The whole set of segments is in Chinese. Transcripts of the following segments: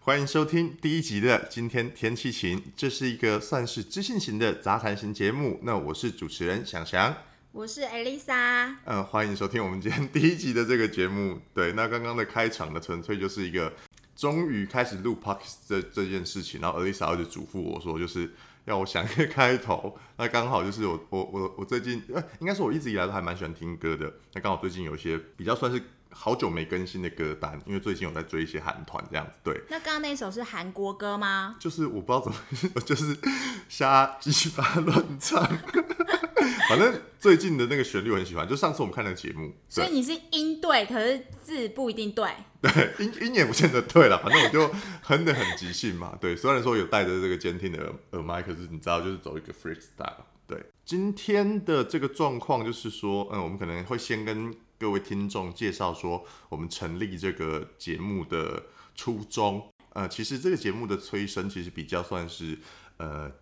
欢迎收听第一集的《今天天气晴》，这是一个算是知性型的杂谈型节目。那我是主持人翔翔，我是艾丽莎。嗯，欢迎收听我们今天第一集的这个节目。对，那刚刚的开场呢，纯粹就是一个。终于开始录 podcast 这这件事情，然后 Elisa 就嘱咐我说，就是要我想一个开头。那刚好就是我我我我最近，呃，应该说我一直以来都还蛮喜欢听歌的。那刚好最近有一些比较算是好久没更新的歌单，因为最近有在追一些韩团这样子。对，那刚刚那首是韩国歌吗？就是我不知道怎么，就是瞎鸡巴乱唱。反正最近的那个旋律我很喜欢，就上次我们看那个节目，所以你是音对，可是字不一定对。对，音音也不见得对了，反正我就哼的很即兴嘛。对，虽然说有带着这个监听的耳耳麦，可是你知道，就是走一个 freestyle。对，今天的这个状况就是说，嗯，我们可能会先跟各位听众介绍说，我们成立这个节目的初衷。呃，其实这个节目的催生，其实比较算是呃。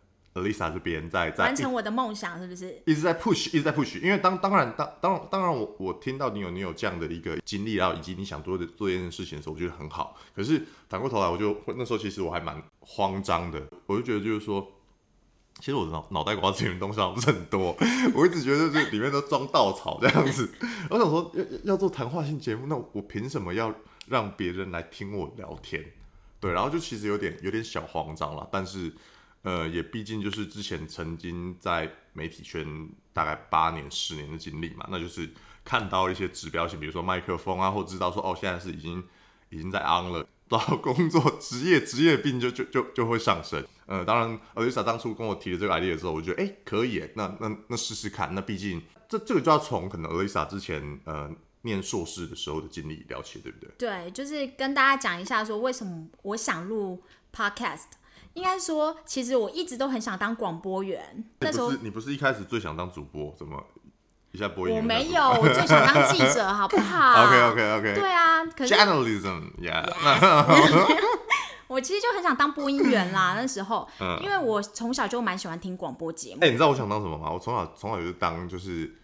Lisa 这边在在完成我的梦想，是不是一直在 push，一直在 push？因为当当然当当当然，我我听到你有你有这样的一个经历，然后以及你想做的做这件事情的时候，我觉得很好。可是反过头来，我就那时候其实我还蛮慌张的，我就觉得就是说，其实我的脑脑袋瓜子里面东西不是很多，我一直觉得这里面都装稻草这样子。我想说要要做谈话性节目，那我凭什么要让别人来听我聊天？对，然后就其实有点有点小慌张了，但是。呃，也毕竟就是之前曾经在媒体圈大概八年、十年的经历嘛，那就是看到一些指标性，比如说麦克风啊，或知道说哦，现在是已经已经在 on 了，到工作职业职业病就就就就会上升。呃，当然，Alisa 当初跟我提了这个 idea 的时候，我觉得哎可以，那那那试试看。那毕竟这这个就要从可能 Alisa 之前呃念硕士的时候的经历聊起，对不对？对，就是跟大家讲一下说为什么我想录 podcast。应该说，其实我一直都很想当广播员。那时候你不是一开始最想当主播？怎么一下播音？我没有，我最想当记者，好不好？OK OK OK。对啊，可是 journalism，yeah。我其实就很想当播音员啦。那时候，因为我从小就蛮喜欢听广播节目。哎，你知道我想当什么吗？我从小从小就是当就是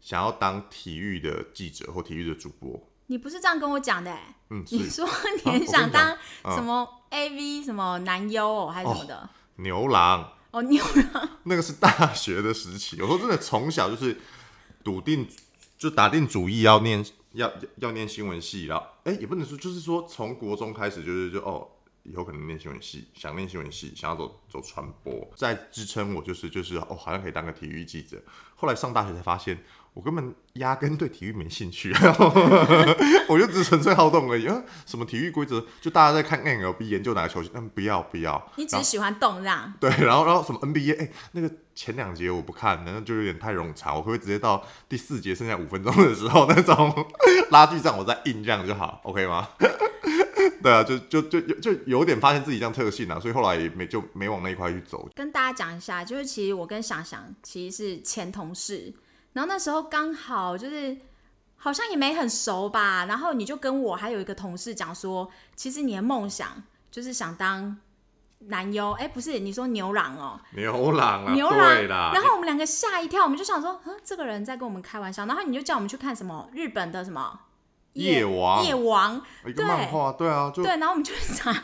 想要当体育的记者或体育的主播。你不是这样跟我讲的？嗯，你说你很想当什么 AV 什么男优哦，还是什么的？牛郎哦，牛郎，那个是大学的时期。我说真的，从小就是笃定，就打定主意要念，要要念新闻系。然后，哎，也不能说，就是说从国中开始，就是就哦，以后可能念新闻系，想念新闻系，想要走走传播，在支撑我，就是就是哦，好像可以当个体育记者。后来上大学才发现。我根本压根对体育没兴趣，我就只纯粹好动而已。啊，什么体育规则？就大家在看 NLB 研究哪个球星，嗯，不要不要。你只喜欢动这样？对，然后然后什么 NBA？哎，那个前两节我不看，那就有点太冗长。我可以直接到第四节剩下五分钟的时候，那种 拉锯战我再硬这样就好，OK 吗？对啊，就就就就有点发现自己这样特性啊，所以后来也没就没往那一块去走。跟大家讲一下，就是其实我跟想想其实是前同事。然后那时候刚好就是好像也没很熟吧，然后你就跟我还有一个同事讲说，其实你的梦想就是想当男优，哎，不是你说牛郎哦，牛郎啊，牛郎。啦。然后我们两个吓一跳，我们就想说，嗯，这个人在跟我们开玩笑。然后你就叫我们去看什么日本的什么夜王，夜王。一个漫画，对啊，对，然后我们就想，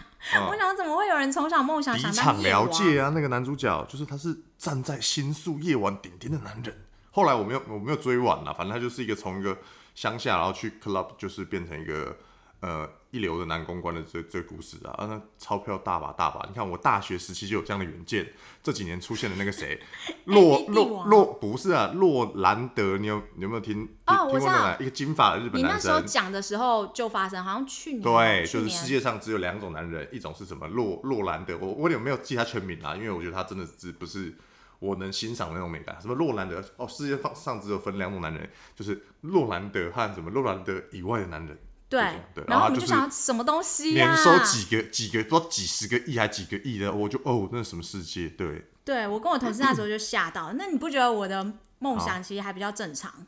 我想怎么会有人从小梦想想当夜王？啊？那个男主角就是他是站在新宿夜晚顶点的男人。后来我没有我没有追完了，反正他就是一个从一个乡下，然后去 club，就是变成一个呃一流的男公关的这这故事啊，啊那钞票大把大把。你看我大学时期就有这样的远见，这几年出现的那个谁，洛洛洛不是啊，洛兰德，你有你有没有听？哦，我知道，一个金发的日本男生。你那时候讲的时候就发生，好像去年对，就是世界上只有两种男人，一种是什么洛洛兰德，我我有没有记他全名啊？因为我觉得他真的是不是。我能欣赏的那种美感，什么洛兰德哦，世界上只有分两种男人，就是洛兰德和什么洛兰德以外的男人。对对，然后我们就想什么东西呀？年收几个几个，不知道几十个亿还几个亿的，我就哦，那是什么世界？对，对我跟我同事那时候就吓到，那你不觉得我的梦想其实还比较正常？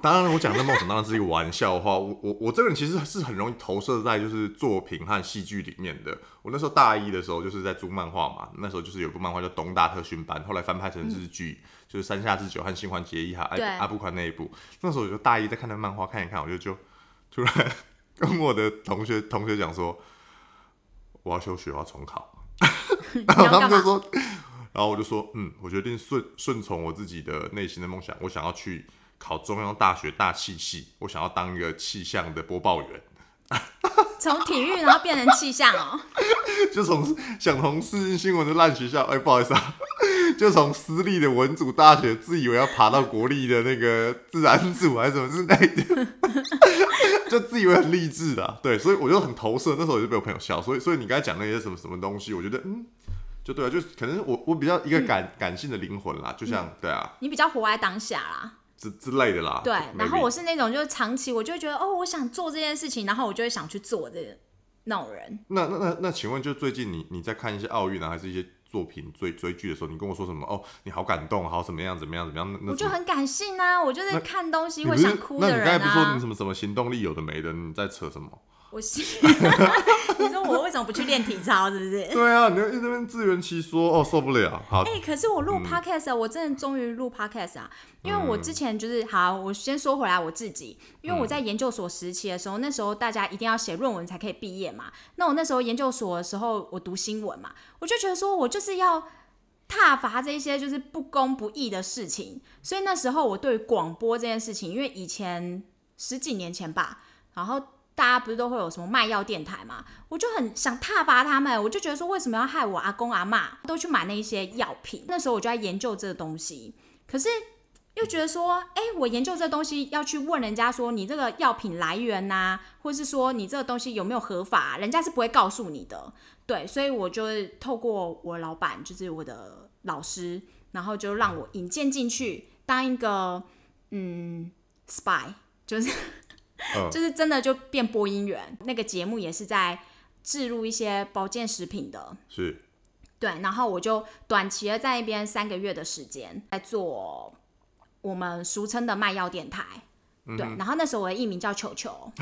当然，我讲的梦想当然是一个玩笑话。我我我这个人其实是很容易投射在就是作品和戏剧里面的。我那时候大一的时候就是在租漫画嘛，那时候就是有部漫画叫《东大特训班》，后来翻拍成日剧，就是山下智久和新垣结衣还对阿阿部宽那一部。那时候我就大一在看那漫画，看一看，我就就突然 跟我的同学同学讲说，我要休学，我要重考。然后？他们就说，然后我就说，嗯，我决定顺顺从我自己的内心的梦想，我想要去考中央大学大气系，我想要当一个气象的播报员，从体育然后变成气象哦、就从想从世新新闻的烂学校，哎、不好意思啊，就从私立的文组大学，自以为要爬到国立的那个自然组还是什么之类的，就自以为很励志的啊、对，所以我就很投射，那时候我就被我朋友笑，所以所以你刚才讲那些什么什么东西，我觉得嗯。就对啊，就是可能我我比较一个感、感性的灵魂啦，就像、对啊。你比较活在当下啦。之之类的啦。对，然后我是那种就是长期我就会觉得哦，我想做这件事情，然后我就会想去做这个那种人。那那那那，请问就最近你你在看一些奥运啊，还是一些作品追追剧的时候，你跟我说什么？哦，你好感动，好怎么样怎么样怎么样？我就很感性啊，我就是看东西会想哭的人那你刚才不是说你什。么什么行动力有的没的？你在扯什么？我心，你说我为什么不去练体操？是不是？对啊，你就一直在那边自圆其说，哦，受不了。好，哎、可是我嗯录 podcast，、啊我真的终于录 podcast 啊！因为我之前就是好，我先说回来我自己，因为我在研究所时期的时候，那时候大家一定要写论文才可以毕业嘛。那我那时候研究所的时候，我读新闻嘛，我就觉得说我就是要挞伐这些就是不公不义的事情，所以那时候我对于广播这件事情，因为以前十几年前吧，然后大家不是都会有什么卖药电台嘛，我就很想挞伐他们，我就觉得说为什么要害我阿公阿嬷都去买那一些药品？那时候我就在研究这个东西，可是又觉得说，哎、我研究这东西要去问人家说你这个药品来源呐、或是说你这个东西有没有合法，人家是不会告诉你的。对，所以我就透过我老板，就是我的老师，然后就让我引荐进去当一个嗯 spy，就是嗯 就是真的就变播音员。那个节目也是在置入一些保健食品的，是对，然后我就短期的在那边三个月的时间，在做我们俗称的卖药电台。嗯对，然后那时候我的艺名叫球球，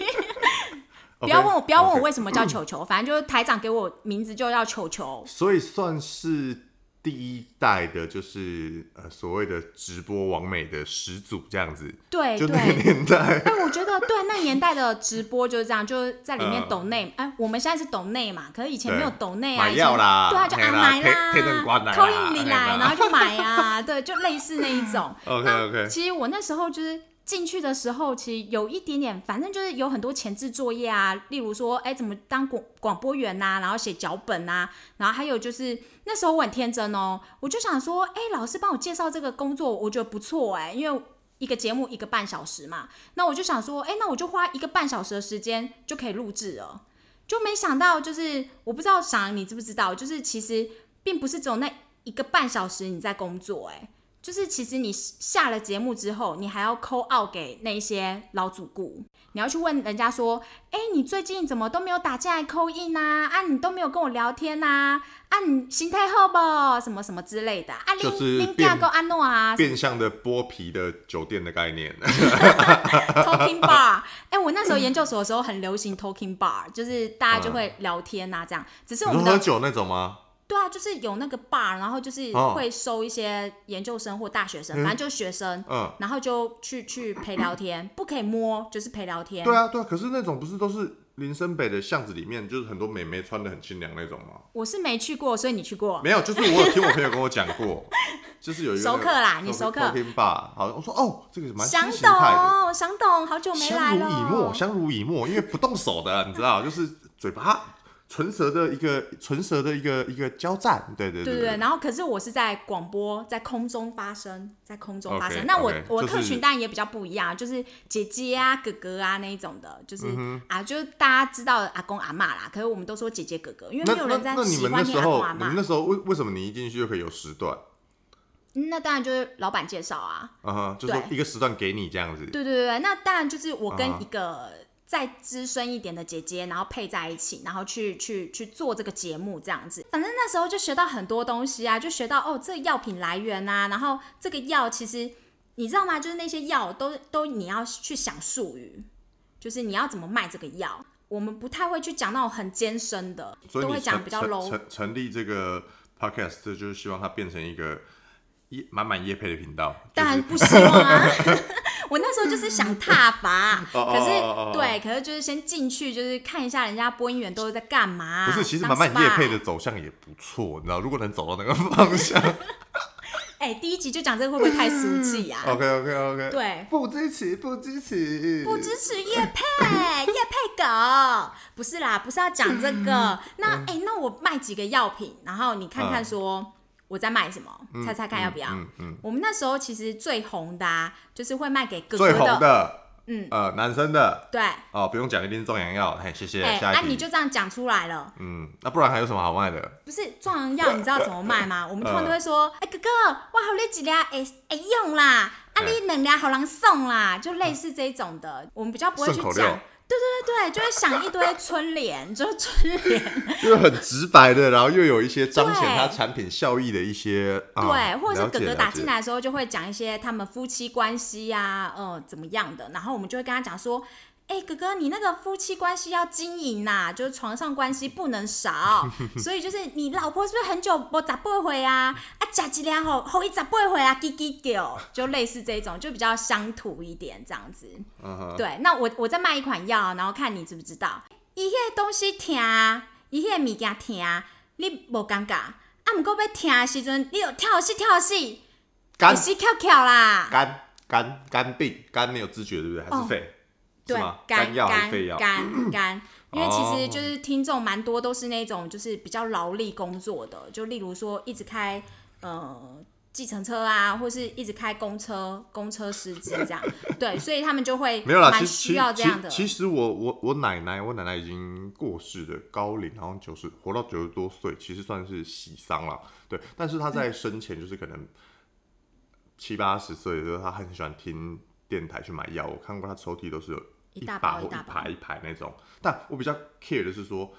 不要问我，不要问我为什么叫球球，反正就是台长给我名字就叫球球。所以算是第一代的，就是呃所谓的直播王美的始祖这样子，对就那个对，年代。哎，我觉得对那年代的直播就是这样，就是在里面嗯 抖内，哎，我们现在是抖内嘛，可是以前没有抖内啊，买以前药啦对啊，就啊买贴贴灯管啦，来扣印里来，然后就买啊，对，就类似那一种。OK OK，其实我那时候就是进去的时候，其实有一点点，反正就是有很多前置作业啊，例如说，哎，怎么当广广播员呐、然后写脚本呐、然后还有就是那时候我很天真哦，我就想说，哎，老师帮我介绍这个工作，我觉得不错哎，因为。一个节目一个半小时嘛，那我就想说，哎，那我就花一个半小时的时间就可以录制了，就没想到就是我不知道想你知不知道，就是其实并不是只有那一个半小时你在工作、哎，就是其实你下了节目之后，你还要 call out 给那些老主顾，你要去问人家说，哎、你最近怎么都没有打进来 call in 呐、啊？你都没有跟我聊天呐、啊？你心态好不？什么什么之类的啊？你就是你变够安诺啊？变相的剥皮的酒店的概念。Talking bar，哎、我那时候研究所的时候很流行 Talking bar，就是大家就会聊天呐、这样。只是我们喝酒那种吗？对啊，就是有那个 bar，然后就是哦会收一些研究生或大学生，反正就是学生，嗯，然后就去去陪聊天，不可以摸，就是陪聊天。对啊，对啊。可是那种不是都是林森北的巷子里面，就是很多美眉穿的很清凉那种吗？我是没去过，所以你去过。没有，就是我有听我朋友跟我讲过，就是有一个熟客啦你熟客 Talking Bar，好，我说哦，这个蛮新想。懂，想懂，好久没来了相濡以沫，相濡以沫，因为不动手的，你知道，就是嘴巴唇舌的一个唇舌的一个一个交战，对对对对然后可是我是在广播，在空中发声，在空中发声。那我我就是客群当然也比较不一样，就是姐姐啊、哥哥啊那一种的，就是、嗯啊，就是大家知道阿公阿妈啦。可是我们都说姐姐哥哥，因为没有人在喜欢听阿公阿妈。你们那时候为为什么你一进去就可以有时段？嗯那当然就是老板介绍啊。啊哈，就是一个时段给你这样子。对对对对，那当然就是我跟啊一个再资深一点的姐姐，然后配在一起，然后去去去做这个节目这样子。反正那时候就学到很多东西啊，就学到哦，这个药品来源啊，然后这个药其实你知道吗？就是那些药都都你要去想术语，就是你要怎么卖这个药。我们不太会去讲那种很艰深的，都会讲比较 low。成成立这个 podcast，就是希望它变成一个业满满叶配的频道。就是当然不希望啊！我那时候就是想踏伐，可是对，可是就是先进去，就是看一下人家播音员都是在干嘛。不是，其实当满满叶配的走向也不错，你知道，如果能走到那个方向 哎、第一集就讲这个会不会太俗气啊？，OK OK OK，对，不支持不支持不支持叶配，叶配狗不是啦，不是要讲这个。那哎、那我卖几个药品，然后你看看说我在卖什么，猜猜看要不要？嗯嗯，我们那时候其实最红的、啊，就是会卖给哥哥最红的，嗯，呃，男生的对，哦，不用讲，一定是壮阳药，嘿，谢谢，哎、啊，下一题。你就这样讲出来了。嗯，那不然还有什么好卖的？不是壮阳药，你知道 怎么卖吗？我们通常都会说，哎、哥哥，哇好你几粒哎哎用啦，啊你两粒好难送啦，就类似这种的，我们比较不会去讲。对对对对，就会想一堆春联，就是春联，就是很直白的，然后又有一些彰显对它产品效益的一些，啊对，或者是哥哥打进来的时候，就会讲一些他们夫妻关系呀、呃，怎么样的，然后我们就会跟他讲说。哎、哥哥，你那个夫妻关系要经营呐、就是床上关系不能少，所以就是你老婆是不是很久不咋不回啊？啊，假几两吼吼一咋不回啊？叽叽叫，就类似这种，就比较乡土一点这样子。对，那我我再卖一款药，然后看你知不知道，伊迄个东西疼，伊迄个物件疼，你无尴尬，啊，毋过要疼的时阵，你就跳戏跳戏，跳戏翘翘啦，肝肝肝病，肝没有知觉对不对？还是哦肺？对肝药肝？肝肝，因为其哦实就是听众蛮多都是那种就是比较劳力工作的，就例如说一直开呃。计程车啊，或是一直开公车、公车司机这样，对，所以他们就会没有啦，蛮其需要这样的。其其实我我我奶奶，我奶奶已经过世的，高龄，好像九十，活到九十多岁，其实算是喜丧了。对，但是她在生前就是可能七八十岁的时候，她很喜欢听电台去买药。我看过她抽屉都是有一大包一大包排一排那种。但我比较 care 的是说，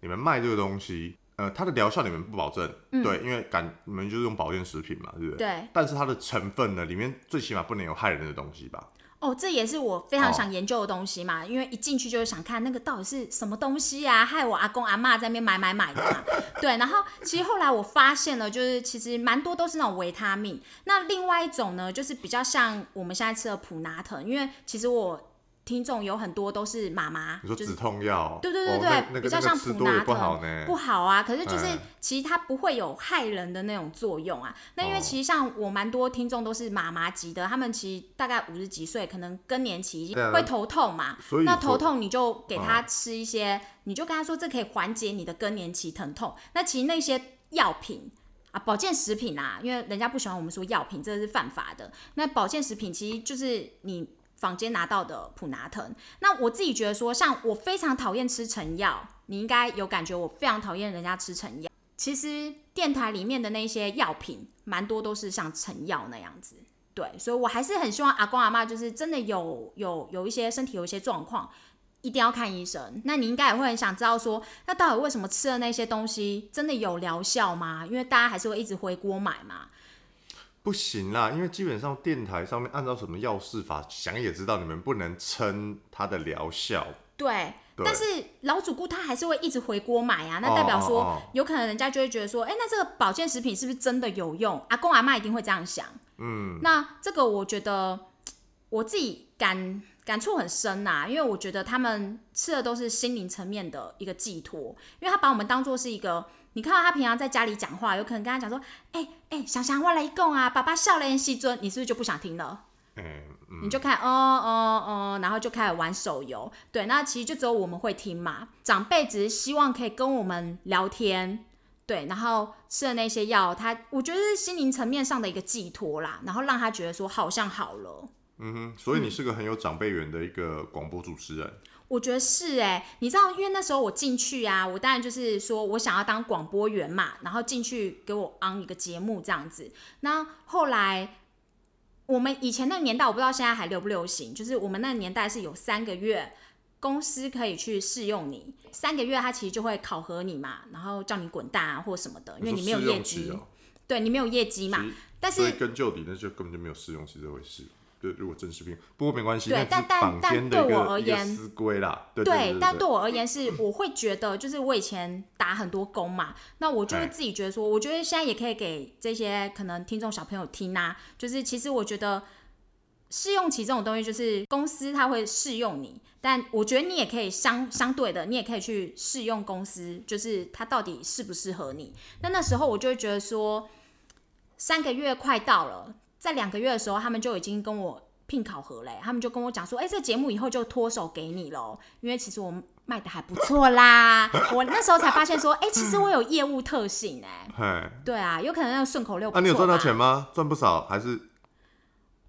你们卖这个东西，呃，它的疗效你们不保证，对，因为感你们就是用保健食品嘛，对不对？嗯对，但是它的成分呢，里面最起码不能有害人的东西吧？哦，这也是我非常哦想研究的东西嘛，因为一进去就是想看那个到底是什么东西啊，害我阿公阿妈在那边买买买的嘛。对，然后其实后来我发现了，就是其实蛮多都是那种维他命。那另外一种呢，就是比较像我们现在吃的普拿疼，因为其实我听众有很多都是妈妈，就是你说止痛药，对对对对，哦那那个比较像普拿疼，不好呢，不好啊。可是就是哎其实它不会有害人的那种作用啊。那因为哦其实像我蛮多听众都是妈妈级的，他们其实大概五十几岁，可能更年期会头痛嘛。所以那头痛你就给他哦吃一些，你就跟他说这可以缓解你的更年期疼痛。那其实那些药品。啊，保健食品啊，因为人家不喜欢我们说药品，这个是犯法的。那保健食品其实就是你坊间拿到的普拿疼。那我自己觉得说，像我非常讨厌吃成药，你应该有感觉，我非常讨厌人家吃成药。其实电台里面的那些药品，蛮多都是像成药那样子。对，所以我还是很希望阿公阿妈就是真的有有有一些身体有一些状况，一定要看医生。那你应该也会很想知道说，那到底为什么吃的那些东西真的有疗效吗？因为大家还是会一直回锅买嘛。不行啦，因为基本上电台上面按照什么药事法，想也知道你们不能称它的疗效。对，对但是老主顾他还是会一直回锅买啊，那哦代表说、哦哦有可能人家就会觉得说，哎、那这个保健食品是不是真的有用？阿公阿妈一定会这样想。嗯，那这个我觉得我自己感感触很深呐、因为我觉得他们吃的都是心灵层面的一个寄托，因为他把我们当做是一个。你看到他平常在家里讲话，有可能跟他讲说：“哎、哎、想想我来供啊，爸爸笑脸西尊，你是不是就不想听了？哎、嗯，你就开始哦哦哦，然后就开始玩手游。对，那其实就只有我们会听嘛。长辈只是希望可以跟我们聊天，对，然后吃的那些药，他我觉得是心灵层面上的一个寄托啦，然后让他觉得说好像好了。嗯哼，所以你是个很有长辈缘的一个广播主持人。我觉得是哎、你知道，因为那时候我进去啊，我当然就是说我想要当广播员嘛，然后进去给我 on 一个节目这样子。那后来我们以前那个年代，我不知道现在还流不流行，就是我们那个年代是有三个月。公司可以去试用你三个月，他其实就会考核你嘛，然后叫你滚蛋啊或什么的，因为你没有业绩。对你没有业绩嘛但所以是根究底，那就根本就没有试用期这回事。对，如果真实病，不过没关系，对但但但对我而言思规啦。对但对我而言是，我会觉得就是我以前打很多工嘛，那我就会哎自己觉得说，我觉得现在也可以给这些可能听众小朋友听啊，就是其实我觉得试用期这种东西，就是公司它会试用你，但我觉得你也可以相相对的，你也可以去试用公司，就是它到底适不适合你。那那时候我就会觉得说，三个月快到了，在两个月的时候，他们就已经跟我聘考核嘞，他们就跟我讲说，哎、这节目以后就脱手给你喽，因为其实我卖的还不错啦。我那时候才发现说，哎、其实我有业务特性哎、嘿，对啊，有可能那个顺口溜那啊，你有赚到钱吗？赚不少，还是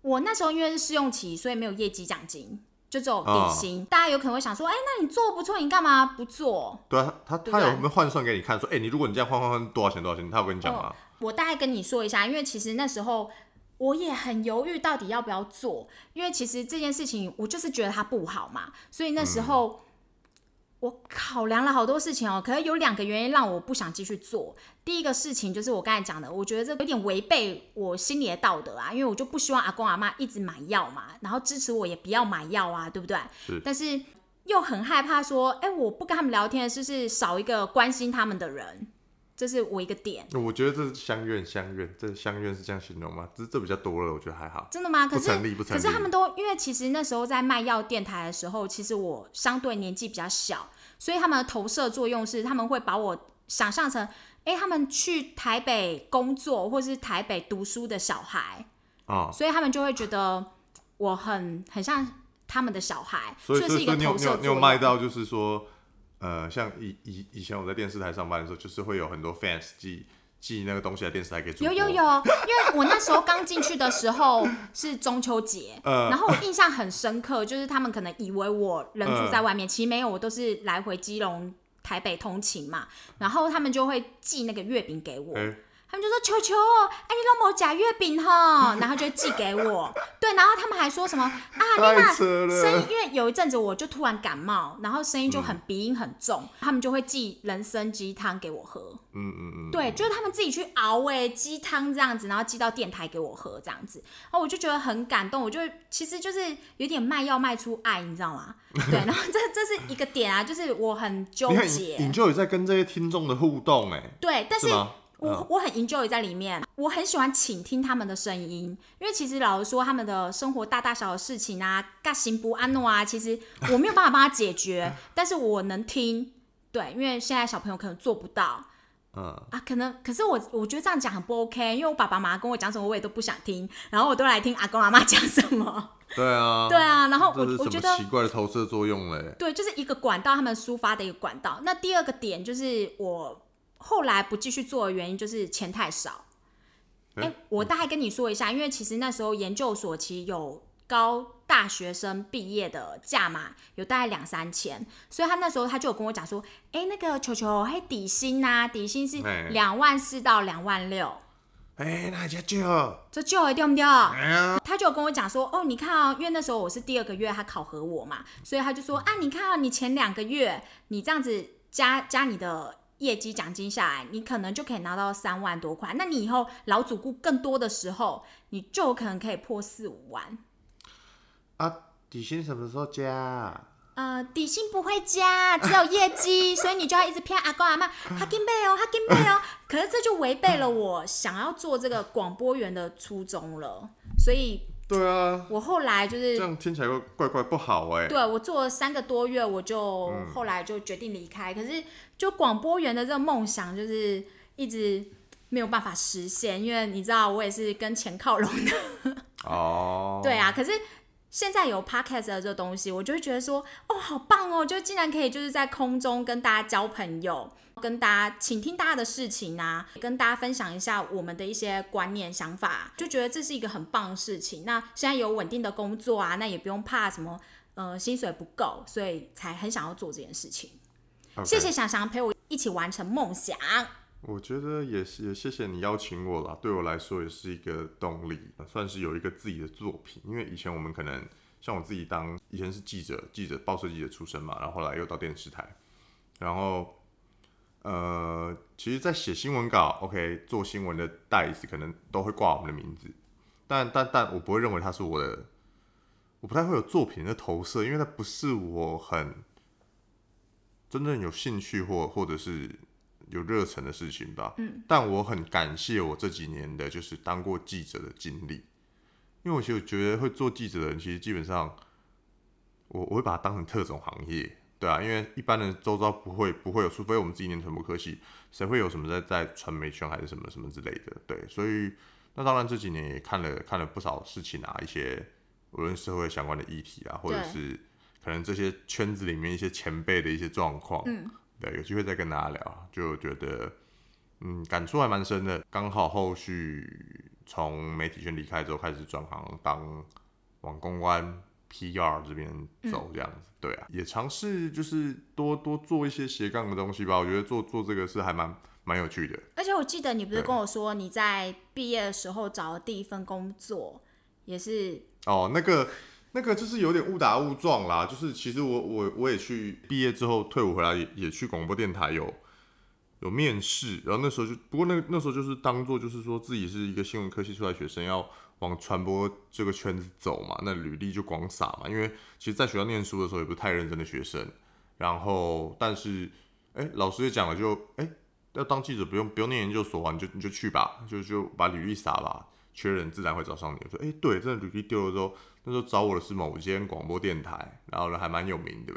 我那时候因为是试用期，所以没有业绩奖金，就只有底哦薪。大家有可能会想说，哎、那你做不错，你干嘛不做？对啊？他他有没有换算给你看？说，哎，你如果你这样换换换多少钱多少钱？他有跟你讲吗？我大概跟你说一下，因为其实那时候我也很犹豫，到底要不要做，因为其实这件事情我就是觉得它不好嘛，所以那时候。我考量了好多事情哦，可是有两个原因让我不想继续做。第一个事情就是我刚才讲的，我觉得这有点违背我心里的道德啊，因为我就不希望阿公阿妈一直买药嘛，然后支持我也不要买药啊，对不对？是但是又很害怕说，哎、我不跟他们聊天，是不是少一个关心他们的人？这是我一个点。我觉得这是相怨相怨，这相怨是这样形容吗？这这比较多了，我觉得还好。真的吗？可是不成立不成可是他们都因为其实那时候在卖药电台的时候，其实我相对年纪比较小，所以他们的投射作用是他们会把我想象成，哎、他们去台北工作或是台北读书的小孩，啊、所以他们就会觉得我很很像他们的小孩，所以是一个投射作用。你有你有卖到就是说，呃，像以以以前我在电视台上班的时候，就是会有很多 fans 寄寄那个东西来电视台给主播。有有有，因为我那时候刚进去的时候是中秋节，呃然后我印象很深刻，就是他们可能以为我人住在外面，其实没有，我都是来回基隆、台北通勤嘛，然后他们就会寄那个月饼给我。哎、他们就说：“球球，哎，你弄某假月饼哈。”然后就寄给我。对，然后他们还说什么啊，你太那扯了声音，因为有一阵子我就突然感冒，然后声音就很鼻音很重，他们就会寄人参鸡汤给我喝。嗯嗯嗯，对，就是他们自己去熬哎鸡汤这样子，然后寄到电台给我喝这样子，然后我就觉得很感动，我就其实就是有点卖药卖出爱，你知道吗？对，然后这这是一个点啊，就是我很纠你看结你，就有在跟这些听众的互动、哎，对，但是？我、嗯我很 enjoy 在里面，我很喜欢倾听他们的声音，因为其实老实说，他们的生活大大小小的事情啊，尬行不安诺啊，其实我没有办法帮他解决，但是我能听，对，因为现在小朋友可能做不到。嗯，啊，可能可是我我觉得这样讲很不 OK，因为我爸爸妈妈跟我讲什么我也都不想听，然后我都来听阿公阿妈讲什么。对啊，对啊，然后我我觉得奇怪的投射作用嘞？对，就是一个管道，他们抒发的一个管道。那第二个点就是我后来不继续做的原因，就是钱太少。我大概跟你说一下，因为其实那时候研究所其实有高大学生毕业的价码有大概两三千，所以他那时候他就有跟我讲说，哎、那个球球，嘿，底薪呐、底薪是嘿。两万四到两万六，哎、那家就，这就对不掉？哎呀，他就有跟我讲说，哦，你看啊、因为那时候我是第二个月他考核我嘛，所以他就说啊，你看啊，你前两个月你这样子加加你的业绩奖金下来，你可能就可以拿到三万多块。那你以后老主顾更多的时候，你就可能可以破四五万。啊，底薪什么时候加啊？呃，底薪不会加，只有业绩，所以你就要一直骗阿公阿妈，他金贝哦，他金贝哦。可是这就违背了我想要做这个广播员的初衷了，所以对啊，我后来就是这样听起来怪怪怪不好哎、对我做了三个多月，我就、后来就决定离开。可是就广播员的这个梦想，就是一直没有办法实现，因为你知道我也是跟钱靠拢的。哦，对啊，可是现在有 podcast 的这个东西，我就会觉得说，哦，好棒哦，就竟然可以就是在空中跟大家交朋友。跟大家倾听大家的事情啊，跟大家分享一下我们的一些观念想法，就觉得这是一个很棒的事情。那现在有稳定的工作啊，那也不用怕什么呃薪水不够，所以才很想要做这件事情。谢谢想想陪我一起完成梦想。我觉得也是，也谢谢你邀请我啦。对我来说也是一个动力，算是有一个自己的作品。因为以前我们可能像我自己当以前是记者，记者报社记者出身嘛，然后后来又到电视台，然后呃，其实，在写新闻稿，OK，做新闻的袋子可能都会挂我们的名字，但但但我不会认为它是我的，我不太会有作品的投射，因为它不是我很真正有兴趣或或者是有热忱的事情吧。嗯，但我很感谢我这几年的就是当过记者的经历，因为我其实觉得会做记者的人，其实基本上我我会把它当成特种行业。对啊，因为一般人周遭不会不会有，除非我们自己念传播科系，谁会有什么在在传媒圈还是什么什么之类的？对，所以那当然这几年也看了看了不少事情啊，一些无论社会相关的议题啊，或者是可能这些圈子里面一些前辈的一些状况，嗯，对，有机会再跟大家聊，就觉得嗯感触还蛮深的。刚好后续从媒体圈离开之后，开始转行当网公关。P.R. 这边走这样子，对啊，也尝试就是多多做一些斜杠的东西吧。我觉得做做这个是还蛮蛮有趣的。而且我记得你不是跟我说你在毕业的时候找的第一份工作也是哦，那个那个就是有点误打误撞啦。就是其实我我我也去毕业之后退伍回来也也去广播电台有有面试，然后那时候就不过那那时候就是当做就是说自己是一个新闻科系出来学生要。往传播这个圈子走嘛，那履历就广撒嘛。因为其实在学校念书的时候也不是太认真的学生，然后但是哎，老师也讲了，就哎要当记者不用不用念研究所啊，你就你就去吧，就就把履历撒吧，缺人自然会找上你。我说哎，对，真的履历丢了之后，那时候找我的是某间广播电台，然后呢还蛮有名的。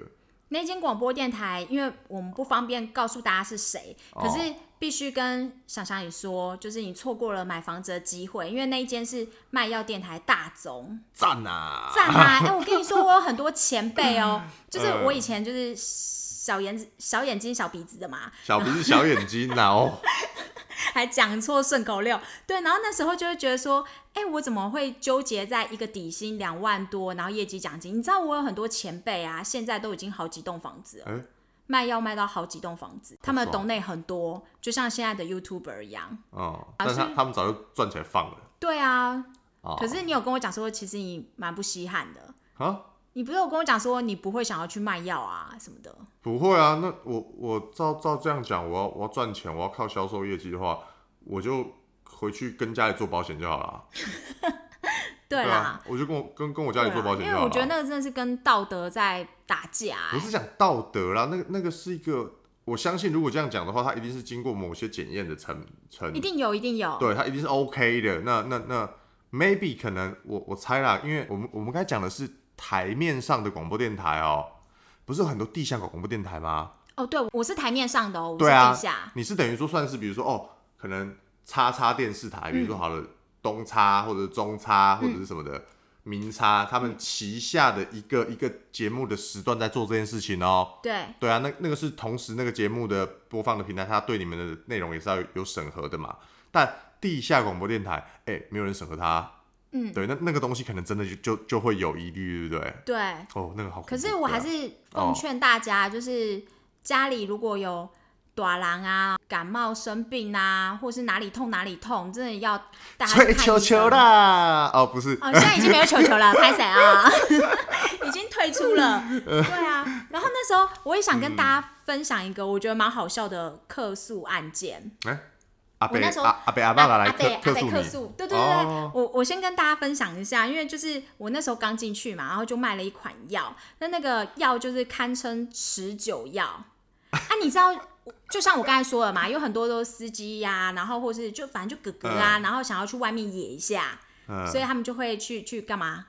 那间广播电台，因为我们不方便告诉大家是谁，可是必须跟想想你说，就是你错过了买房子的机会，因为那一间是卖药电台大总，赞啊，赞啊！哎，我跟你说，我有很多前辈哦，就是我以前就是小眼小眼睛小鼻子的嘛，小鼻子小眼睛呐哦。还讲错顺口溜，对，然后那时候就会觉得说，哎，我怎么会纠结在一个底薪两万多，然后业绩奖金？你知道我有很多前辈啊，现在都已经好几栋房子了，卖药卖到好几栋房子，他们的懂内很多，就像现在的 YouTuber 一样。哦，但是他们早就赚起来放了。对啊，可是你有跟我讲说，其实你蛮不稀罕的啊。你不是有跟我讲说你不会想要去卖药啊什么的？不会啊，那我我照照这样讲，我要我要赚钱，我要靠销售业绩的话，我就回去跟家里做保险就好了。对啊，我就跟我跟跟我家里做保险因为我觉得那个真的是跟道德在打架。不是讲道德啦，那个那个是一个，我相信如果这样讲的话，它一定是经过某些检验的成成，一定有，一定有。对，它一定是 OK 的。那那那 maybe 可能我我猜啦，因为我们我们刚才讲的是。台面上的广播电台哦，不是有很多地下广播电台吗？哦，对，我是台面上的哦，对啊，地下。你是等于说算是，比如说哦，可能叉叉电视台，比如说好了东差或者中差或者是什么的明差，他们旗下的一个一个节目的时段在做这件事情哦。对，对啊，那那个是同时那个节目的播放的平台，它对你们的内容也是要有审核的嘛。但地下广播电台，哎，没有人审核它。嗯，对，那那个东西可能真的就就就会有疑虑，对不对？对。哦，那个好。可是我还是奉劝大家，就是家里如果有短狼啊、感冒生病啊，或是哪里痛哪里痛，真的要大家吹球球啦！哦，不是，哦，现在已经没有球球了，拍谁啊？已经退出了。对啊。然后那时候我也想跟大家分享一个我觉得蛮好笑的客诉案件。哎。我那时候阿北阿爸来客客诉，对对对，我我先跟大家分享一下，因为就是我那时候刚进去嘛，然后就卖了一款药，那那个药就是堪称持久药啊，你知道，就像我刚才说了嘛，有很多都司机呀，然后或是就反正就哥哥啊，然后想要去外面野一下，所以他们就会去去干嘛？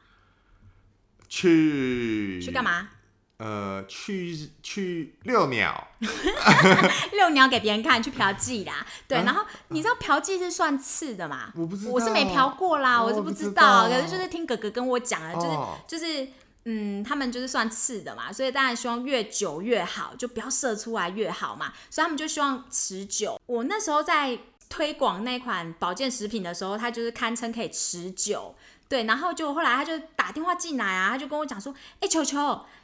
去去干嘛？呃，去去遛鸟，遛鸟给别人看，去嫖妓啦。对，然后你知道嫖妓是算次的嘛？我不知道，我是没嫖过啦，我是不知道。可是就是听哥哥跟我讲了，就是就是嗯，他们就是算次的嘛，所以当然希望越久越好，就不要射出来越好嘛。所以他们就希望持久。我那时候在推广那款保健食品的时候，它就是堪称可以持久。对，然后就后来他就打电话进来啊，他就跟我讲说：“哎，球球。”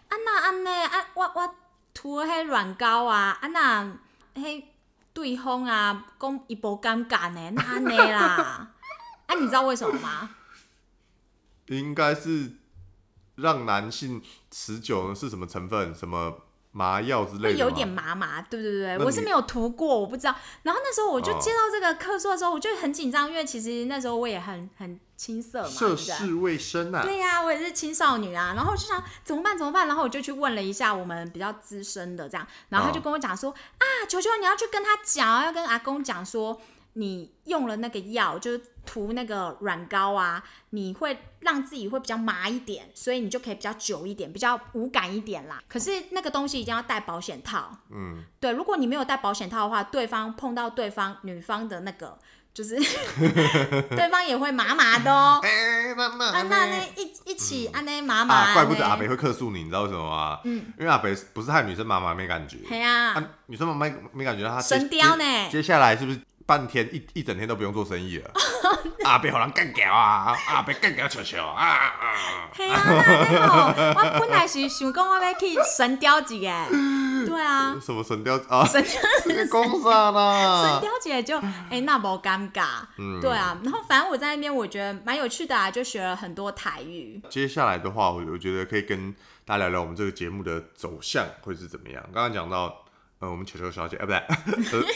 啊那安呢啊，我我涂迄软膏啊，啊那迄对方啊讲伊无尴尬呢，那安尼啦，啊你知道为什么吗？应该是让男性持久是什么成分？什么麻药之类的有点麻麻，对对对，我是没有涂过，我不知道。然后那时候我就哦接到这个客诉的时候，我就很紧张，因为其实那时候我也很很青涩嘛，涉？世未深啊。对呀、我也是青少女啊，然后我就想怎么办怎么办，然后我就去问了一下我们比较资深的这样，然后他就哦跟我讲说、啊，球球你要去跟他讲，要跟阿公讲说你用了那个药，就是涂那个软膏啊，你会让自己会比较麻一点，所以你就可以比较久一点，比较无感一点啦。可是那个东西一定要戴保险套，嗯，对，如果你没有戴保险套的话，对方碰到对方女方的那个。就是 对方也会麻麻的哦，哎、那那啊，那呢一一起安内麻麻啊，怪不得阿北会克诉你，你知道为什么吗？嗯，因为阿北不是害女生妈妈没感觉，对呀、啊，女生妈妈没没感觉，她接神雕呢。接接下来是不是半天一一整天都不用做生意了？啊，被好人干掉啊，啊，被干掉球球啊啊！嘿啊，我本来是想讲我要去神雕一个，对啊，什么神雕啊？神雕这个公啥神啦？雕姐就哎、那不尴尬，嗯对啊，然后反正我在那边我觉得蛮有趣的啊，就学了很多台语，接下来的话，我我觉得可以跟大家聊聊我们这个节目的走向会是怎么样。刚刚讲到，呃，我们球球小姐，哎、不对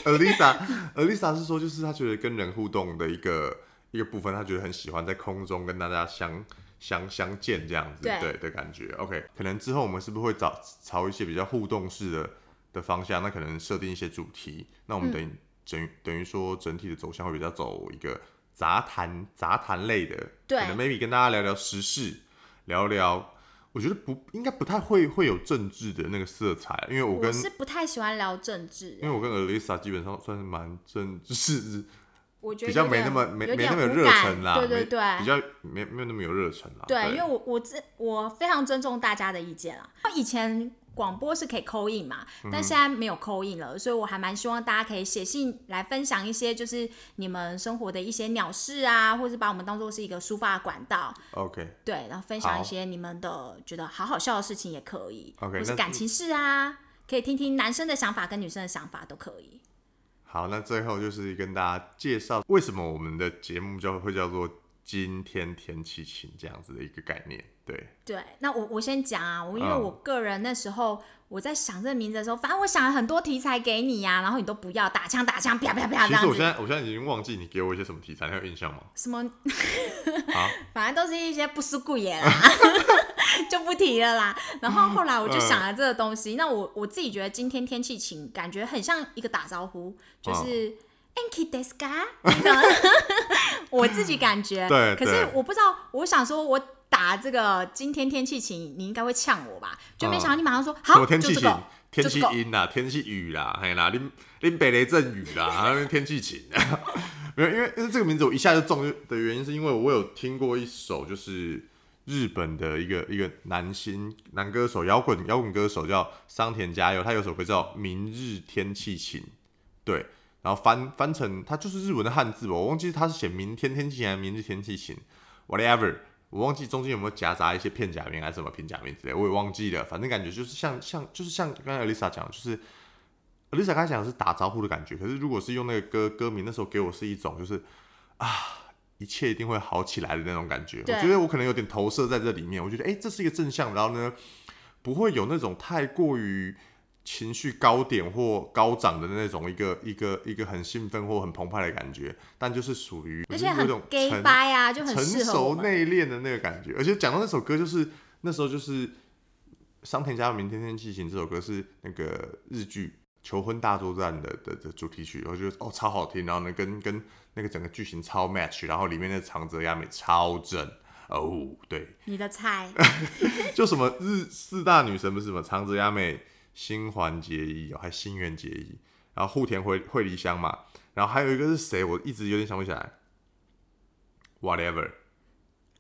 呃，Elisa，Elisa 是说，就是她觉得跟人互动的一个一个部分，她觉得很喜欢在空中跟大家相相相见这样子，对对的感觉。OK，可能之后我们是不是会找朝一些比较互动式的的方向？那可能设定一些主题，那我们等于、等于等于说整体的走向会比较走一个杂谈杂谈类的，对可能 maybe 跟大家聊聊时事，聊聊。我觉得不应该不太会会有政治的那个色彩，因为我跟我是不太喜欢聊政治因为，我跟 Elisa 基本上算是蛮政治，我觉得比较没那么没没那么有热忱啦，对对没对，比较没没有那么有热忱啦。对，因为我我这我非常尊重大家的意见啦。以前广播是可以扣印嘛，嗯但现在没有扣印了，所以我还蛮希望大家可以写信来分享一些就是你们生活的一些鸟事啊，或是把我们当做是一个抒发的管道，OK。对，然后分享一些你们的觉得好好笑的事情也可以 OK，或是感情事啊，可以听听男生的想法跟女生的想法都可以。好，那最后就是跟大家介绍为什么我们的节目叫会叫做今天天气晴这样子的一个概念。对，对，那我我先讲啊，我因为嗯我个人那时候我在想这个名字的时候，反正我想了很多题材给你呀、然后你都不要，打枪打枪，啪啪啪这其实我现子，在我现在已经忘记你给我一些什么题材，你还有印象吗？什 么，啊反正都是一些不是故也啦，就不提了啦。然后后来我就想了这个东西，那我我自己觉得今天天气晴，感觉很像一个打招呼，就是。Enki d e s k a 那个，我自己感觉，对可是我不知道，我想说，我打这个今天天气晴，你应该会呛我吧？就没想到你马上说、什好，么天气晴？天气阴啦，天气雨啦，嘿啦，林林北雷阵雨啦，然后天气晴。没有，因为因为这个名字我一下就中的原因，是因为我有听过一首就是日本的一个一个男星男歌手，摇滚摇滚歌手叫桑田佳佑，他有首歌叫《明日天气晴》，对，然后翻翻成它就是日文的汉字吧，我忘记它是写明天天气晴还是明日天气晴，whatever。我忘记中间有没有夹杂一些片假名还是什么片假名之类，我也忘记了。反正感觉就是像像就是像刚才 Lisa 讲，就是 Lisa 刚才讲的是打招呼的感觉。可是如果是用那个歌歌名，那时候给我是一种就是啊，一切一定会好起来的那种感觉。我对觉得我可能有点投射在这里面。我觉得哎、诶这是一个正向，然后呢，不会有那种太过于情绪高点或高涨的那种一个一个一个很兴奋或很澎湃的感觉，但就是属于而且很 gay 啊，就很成熟们。内敛的那个感觉。而且讲到那首歌，就是那时候就是桑田佳佑《明天天气晴》这首歌是那个日剧《求婚大作战的》的的主题曲，我觉得哦超好听，然后呢跟跟那个整个剧情超 match，然后里面的长泽雅美超正哦，对，你的菜，就什么日四大女神不是什么长泽雅美、新垣结衣哦，还新垣结衣，然后户田惠惠梨香嘛，然后还有一个是谁，我一直有点想不起来，whatever。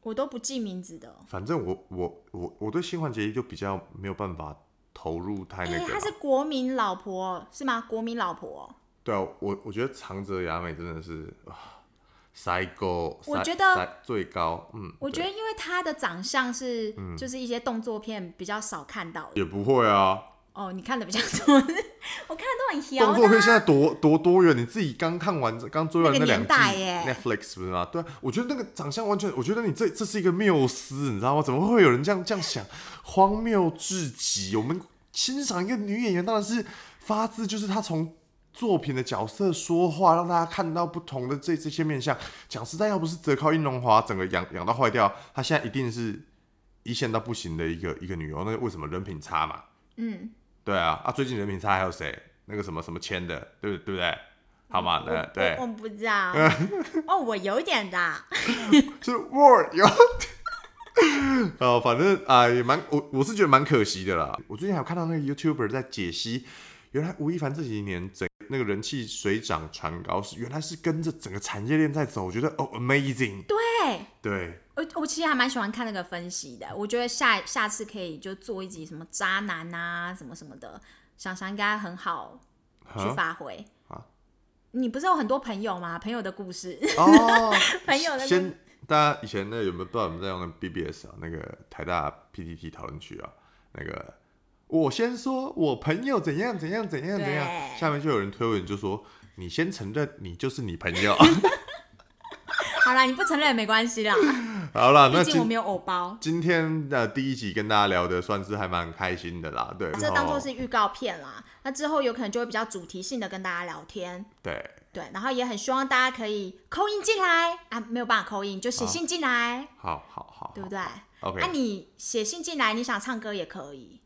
我都不记名字的。反正我我我我对新垣结衣就比较没有办法投入太哎、那个啦。她是国民老婆是吗？国民老婆，对啊，我我觉得长泽雅美真的是啊，塞高，塞我觉得最高，嗯，我觉得因为她的长相是，就是一些动作片比较少看到的。也不会啊。哦，你看的比较多，我看的都很摇动作片现。在多多多元，你自己刚看完刚追完那两年代 Netflix 不是吗？对啊，我觉得那个长相完全，我觉得你这这是一个缪斯，你知道吗？怎么会有人这样这样想？荒谬至极！我们欣赏一个女演员，当然是发自就是她从作品的角色说话，让大家看到不同的这这些面相。讲实在，要不是泽靠英龙华整个养养到坏掉，她现在一定是一线到不行的一个一个女优。那为什么人品差嘛？嗯，对啊，啊，最近人品差还有谁？那个什么什么签的，对不对不对？好嘛，那对我我不知道。哦，我有点的。是 word 有。哦，反正啊、也蛮我我是觉得蛮可惜的啦。我最近还有看到那个 YouTuber 在解析，原来吴亦凡这几年整那个人气水涨船高，是原来是跟着整个产业链在走。我觉得哦，amazing。对，对，我我其实还蛮喜欢看那个分析的。我觉得下下次可以就做一集什么渣男啊，什么什么的，想想应该很好去啊发挥啊。你不是有很多朋友吗？朋友的故事，哦，朋友的先大家以前那有没有不知道有没有在用那 BBS 啊？那个台大 PTT 讨论区啊，那个我先说我朋友怎样怎样怎样怎样，下面就有人推文就说你先承认你就是你朋友。好啦，你不承认也没关系啦，好了，那今毕竟我没有偶包。今天的第一集跟大家聊的算是还蛮开心的啦，对，这当做是预告片啦，那之后有可能就会比较主题性的跟大家聊天，对，对，然后也很希望大家可以扣印进来啊，没有办法扣印就写信进来，好好好，对不对？？OK，那、你写信进来，你想唱歌也可以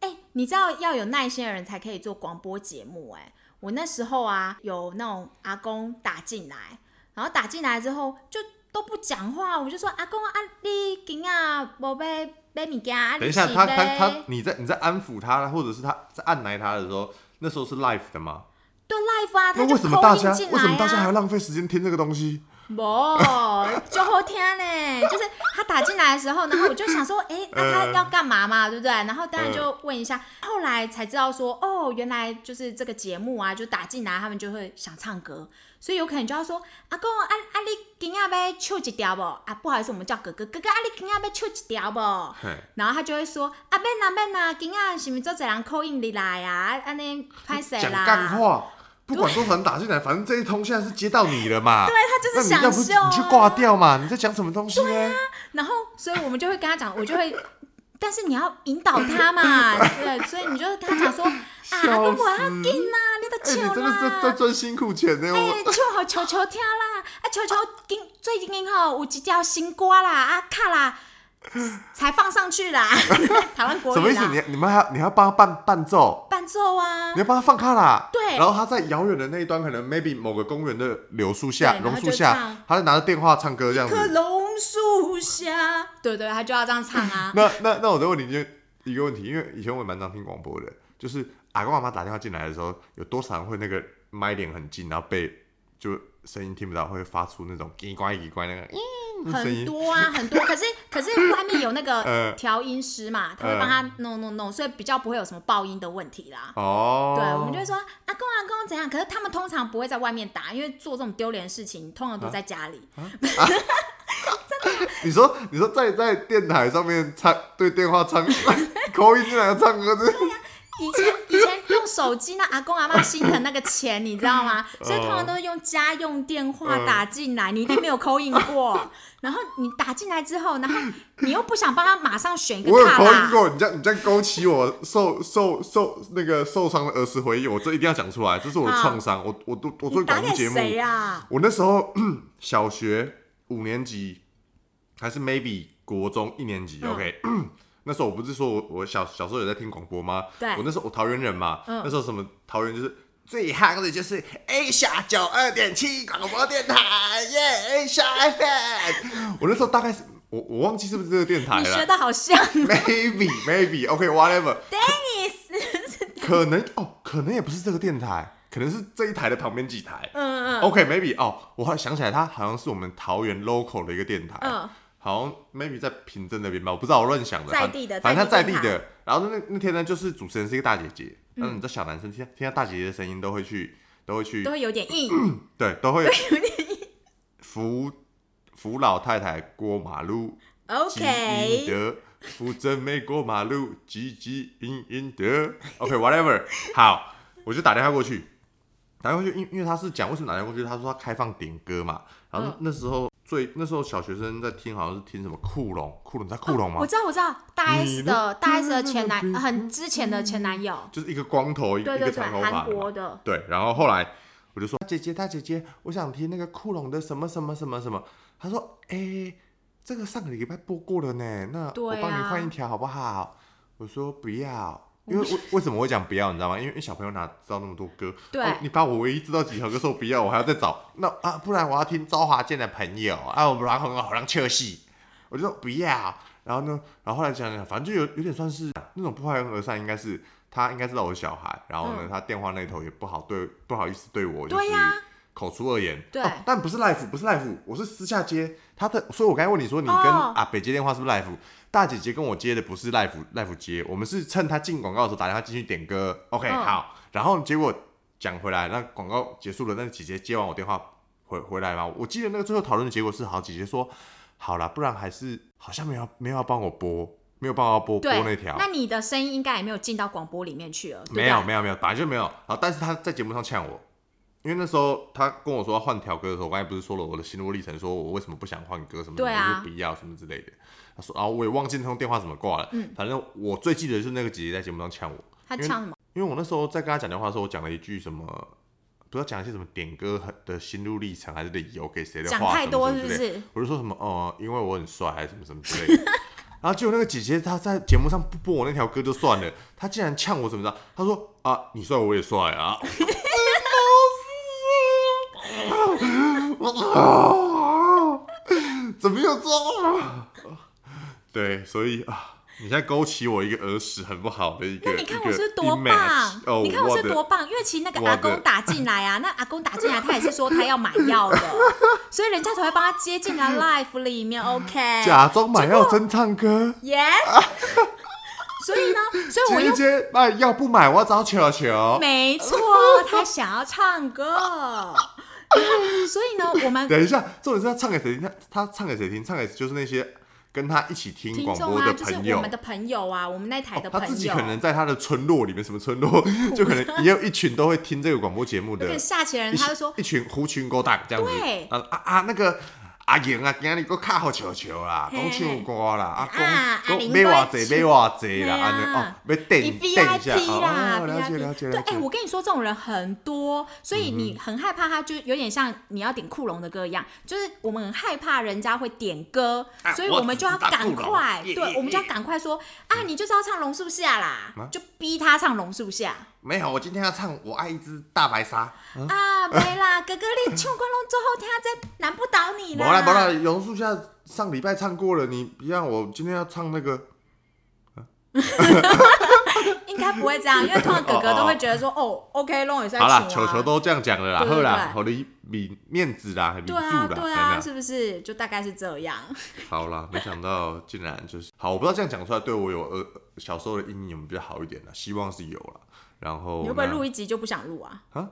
啊。哎、你知道要有耐心的人才可以做广播节目、哎，我那时候啊，有那种阿公打进来，然后打进来之后就都不讲话，我就说阿公啊，你今啊宝贝买物件，啊等一下，他他他，你在你在安抚他，或者是他在按来他的时候，那时候是 live 的吗？对 live 啊，他为什么大家为什么大家还要啊。浪费时间听这个东西？不，就好听呢。就是他打进来的时候，然后我就想说，哎、那他要干嘛嘛，对不对？然后当然就问一下，后来才知道说，哦，原来就是这个节目啊，就打进来，他们就会想唱歌，所以有可能就要说，阿公，啊啊，你今仔要唱一条不？啊，不好意思，我们叫哥哥，哥哥，啊，你今仔要唱一条不？然后他就会说，啊，免啦免啦，今仔是毋是做一人口音你来啊？啊安尼拍谁讲啦？不管多少人打进来，反正这一通现在是接到你了嘛。对，他就是那你要不享受啊你去挂掉嘛？你在讲什么东西呢？然后，所以我们就会跟他讲，我就会，但是你要引导他嘛，对？所以你就跟他讲说，啊，阿公我要紧啦，你哎，都笑你真的是在啦，赚辛苦钱呢。哎，我唱好球球听啦，啊，球球今最近吼有一条新歌啦，啊，卡啦，才放上去啦，台湾国什么意思？你你们还要你还要帮他伴伴奏？伴奏啊。你，要帮他放卡啦，对。然后他在遥远的那一端，可能 maybe 某个公园的柳树下、榕树下，他在拿着电话唱歌这样子。棵榕树下，对对，他就要这样唱啊，那那那我再问题就一个问题，因为以前我也蛮常听广播的，就是阿公阿妈打电话进来的时候，有多少人会那个麦脸很近，然后被就声音听不到，会发出那种叽呱叽呱那个很。多啊，很多。可是可是外面有那 呃个调音师嘛，他会帮他弄弄弄，所以比较不会有什么爆音的问题啦。哦，对，我们就会说阿公阿公怎样，可是他们通常不会在外面打，因为做这种丢脸的事情，通常都在家里。你说你说在在电台上面唱对电话唱 口音进来唱歌，这以前以前用手机，那阿公阿妈心疼那个钱，你知道吗？所以通常都是用家用电话打进来，你一定没有扣印过。然后你打进来之后，然后你又不想帮他马上选一个我有卡啦，口音过，你这样你这样勾起我受受受那个受伤的儿时回忆，我这一定要讲出来，这是我的创伤。我我都我做你打给广播节目，谁呀？我那时候 小学五年级，还是 maybe 国中一年级、嗯 o k 那时候我不是说我我小小时候有在听广播吗？对我那时候我桃园人嘛，嗯那时候什么桃园就是最夯的就是 A 下九二点七广播电台耶，A 下 FM。我那时候大概是我我忘记是不是这个电台你学了的好像，maybe maybe OK whatever，Dennis。可能哦，可能也不是这个电台，可能是这一台的旁边几台。嗯嗯 OK maybe 哦，我还想起来，它好像是我们桃园 local 的一个电台。嗯，好像 maybe 在平镇那边吧，我不知道，我乱想的。在地的反反正他在地的。然后那那天呢，就是主持人是一个大姐姐，嗯。那你知道小男生听听到大姐姐的声音都会去，都会去都，会有点硬，对，都会 有点硬扶扶老太太过马路，挤 OK，的，扶正妹过马路，挤挤应应的。OK，whatever，好，我就打电话过去，打电话过去，因因为他是讲为什么打电话过去，他说他开放点歌嘛，然后嗯。那时候最那时候小学生在听，好像是听什么库龙，库龙你知道库龙吗？我知道，我知道，大 S 的的大 S 的前男很之前的前男友，就是一个光头，一个长头发对，然后后来我就说姐姐大姐姐，我想听那个库龙的什么什么什么什么。她说哎、这个上个礼拜播过了呢，那我对帮你啊换一条好不好？我说不要。因为为为什么会讲不要，你知道吗？因为因为小朋友哪知道那么多歌？对哦你把我唯一知道几条歌说不要，我还要再找。那啊，不然我要听周华健的朋友啊，我不然很好像切戏，我就说不要。然后呢，然后后来想想，反正就有有点算是那种不欢而散，应该是他应该知道我是小孩，然后呢，嗯他电话那头也不好对不好意思对我，就是对呀口出恶言。对。哦但不是 live，不是 live，我是私下接。他的，所以我刚才问你说你跟哦阿北接电话是不是 live？大姐姐跟我接的不是 live 接，我们是趁他进广告的时候打电话进去点歌。OK，、嗯。好，然后结果讲回来，那广告结束了，那姐姐接完我电话回回来嘛，我记得那个最后讨论的结果是，好，姐姐说好啦，不然还是好像没有没有要帮我播，没有办法播播那条，那你的声音应该也没有进到广播里面去了，没有没有没有，本来就没有。然后但是他在节目上呛我，因为那时候他跟我说要换条歌的时候，我刚才不是说了我的心路历程，说我为什么不想换歌什么什么，对啊不要什么之类的。他说啊，我也忘记那通电话怎么挂了，嗯反正我最记得就是那个姐姐在节目上呛我，因为他唱什么？因为我那时候在跟她讲电话的时候，我讲了一句什么。不知道讲一些什么点歌的心路历程，还是理由给谁的话，讲太多是不是？我就说什么哦、因为我很帅，还是什么什么之类的。然后结果那个姐姐她在节目上不播我那条歌就算了，她竟然呛我怎么着？她说啊，你帅我也帅啊！怎么又这样？对，所以啊，你现在勾起我一个儿时很不好的一个那你看我是多棒！哦，你看我是多棒，因为其实那个阿公打进来啊，那阿公打进来，他也是说他要买药的，所以人家才会帮他接进来 life 里面。OK，假装买药真唱歌。，Yes。所以呢，所以我姐又姐，那要不买，我要找球球。没错，他想要唱歌。所以呢，我们等一下，重点是他唱给谁听？他他唱给谁听？唱给就是那些跟他一起听广播的就是朋友。我们的朋友啊，我们那台的他朋友，他自己可能在他的村落里面，什么村落，就可能也有一群都会听这个广播节目的下棋的人，一他就说一群狐群狗党这样子。对啊啊啊，那个阿莹啊，今日个卡好笑笑啦，嘿。讲唱歌啦，啊啊讲买偌济哥去买偌济啦，对啊。安尼哦，要垫你垫一下哦，了解了，VIP 对，哎、解。了解。我跟你说，这种人很多，所以你很害怕他，就有点像你要点库龙的歌一样，就是我们很害怕人家会点歌，啊所以我们就要赶快，对，我们就要赶快说啊，你就是要唱龙树下啦，啊就逼他唱榕树下。没有，我今天要唱《我爱一只大白鲨》。啊，没啦，哥哥你唱关龙之后，他再难不倒你没啦没啦，啦。榕树下上礼拜唱过了，你不让我今天要唱那个。应该不会这样，因为通常哥哥都会觉得说，哦，OK，弄也是在好啦。球球都这样讲了啦，对对好啦，对好的比面子啦，比住对啊，啦，对啊，是不是？就大概是这样。好啦，没想到竟然就是好，我不知道这样讲出来对我有呃小时候的阴影有没有比较好一点呢？希望是有啦。然后你会不会录一集就不想录啊？啊？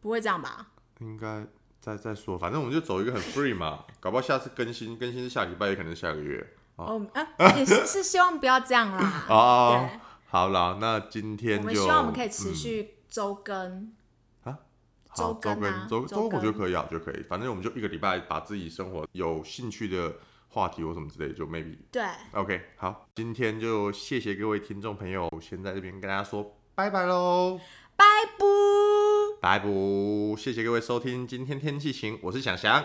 不会这样吧？应该再再说，反正我们就走一个很 free 嘛，搞不好下次更新更新是下礼拜，也可能是下个月。哦，啊，也是是希望不要这样啦。哦，好啦，那今天我们希望我们可以持嗯续周更。好周更周周更我觉得可以啊，我觉得可以。反正我们就一个礼拜把自己生活有兴趣的话题或什么之类，就 maybe 对，OK。好，今天就谢谢各位听众朋友，先在这边跟大家说拜拜喽，拜拜，拜拜，谢谢各位收听今天天气晴，我是想翔，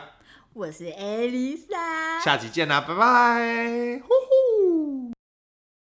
我是艾丽莎下集见啦，拜拜。呼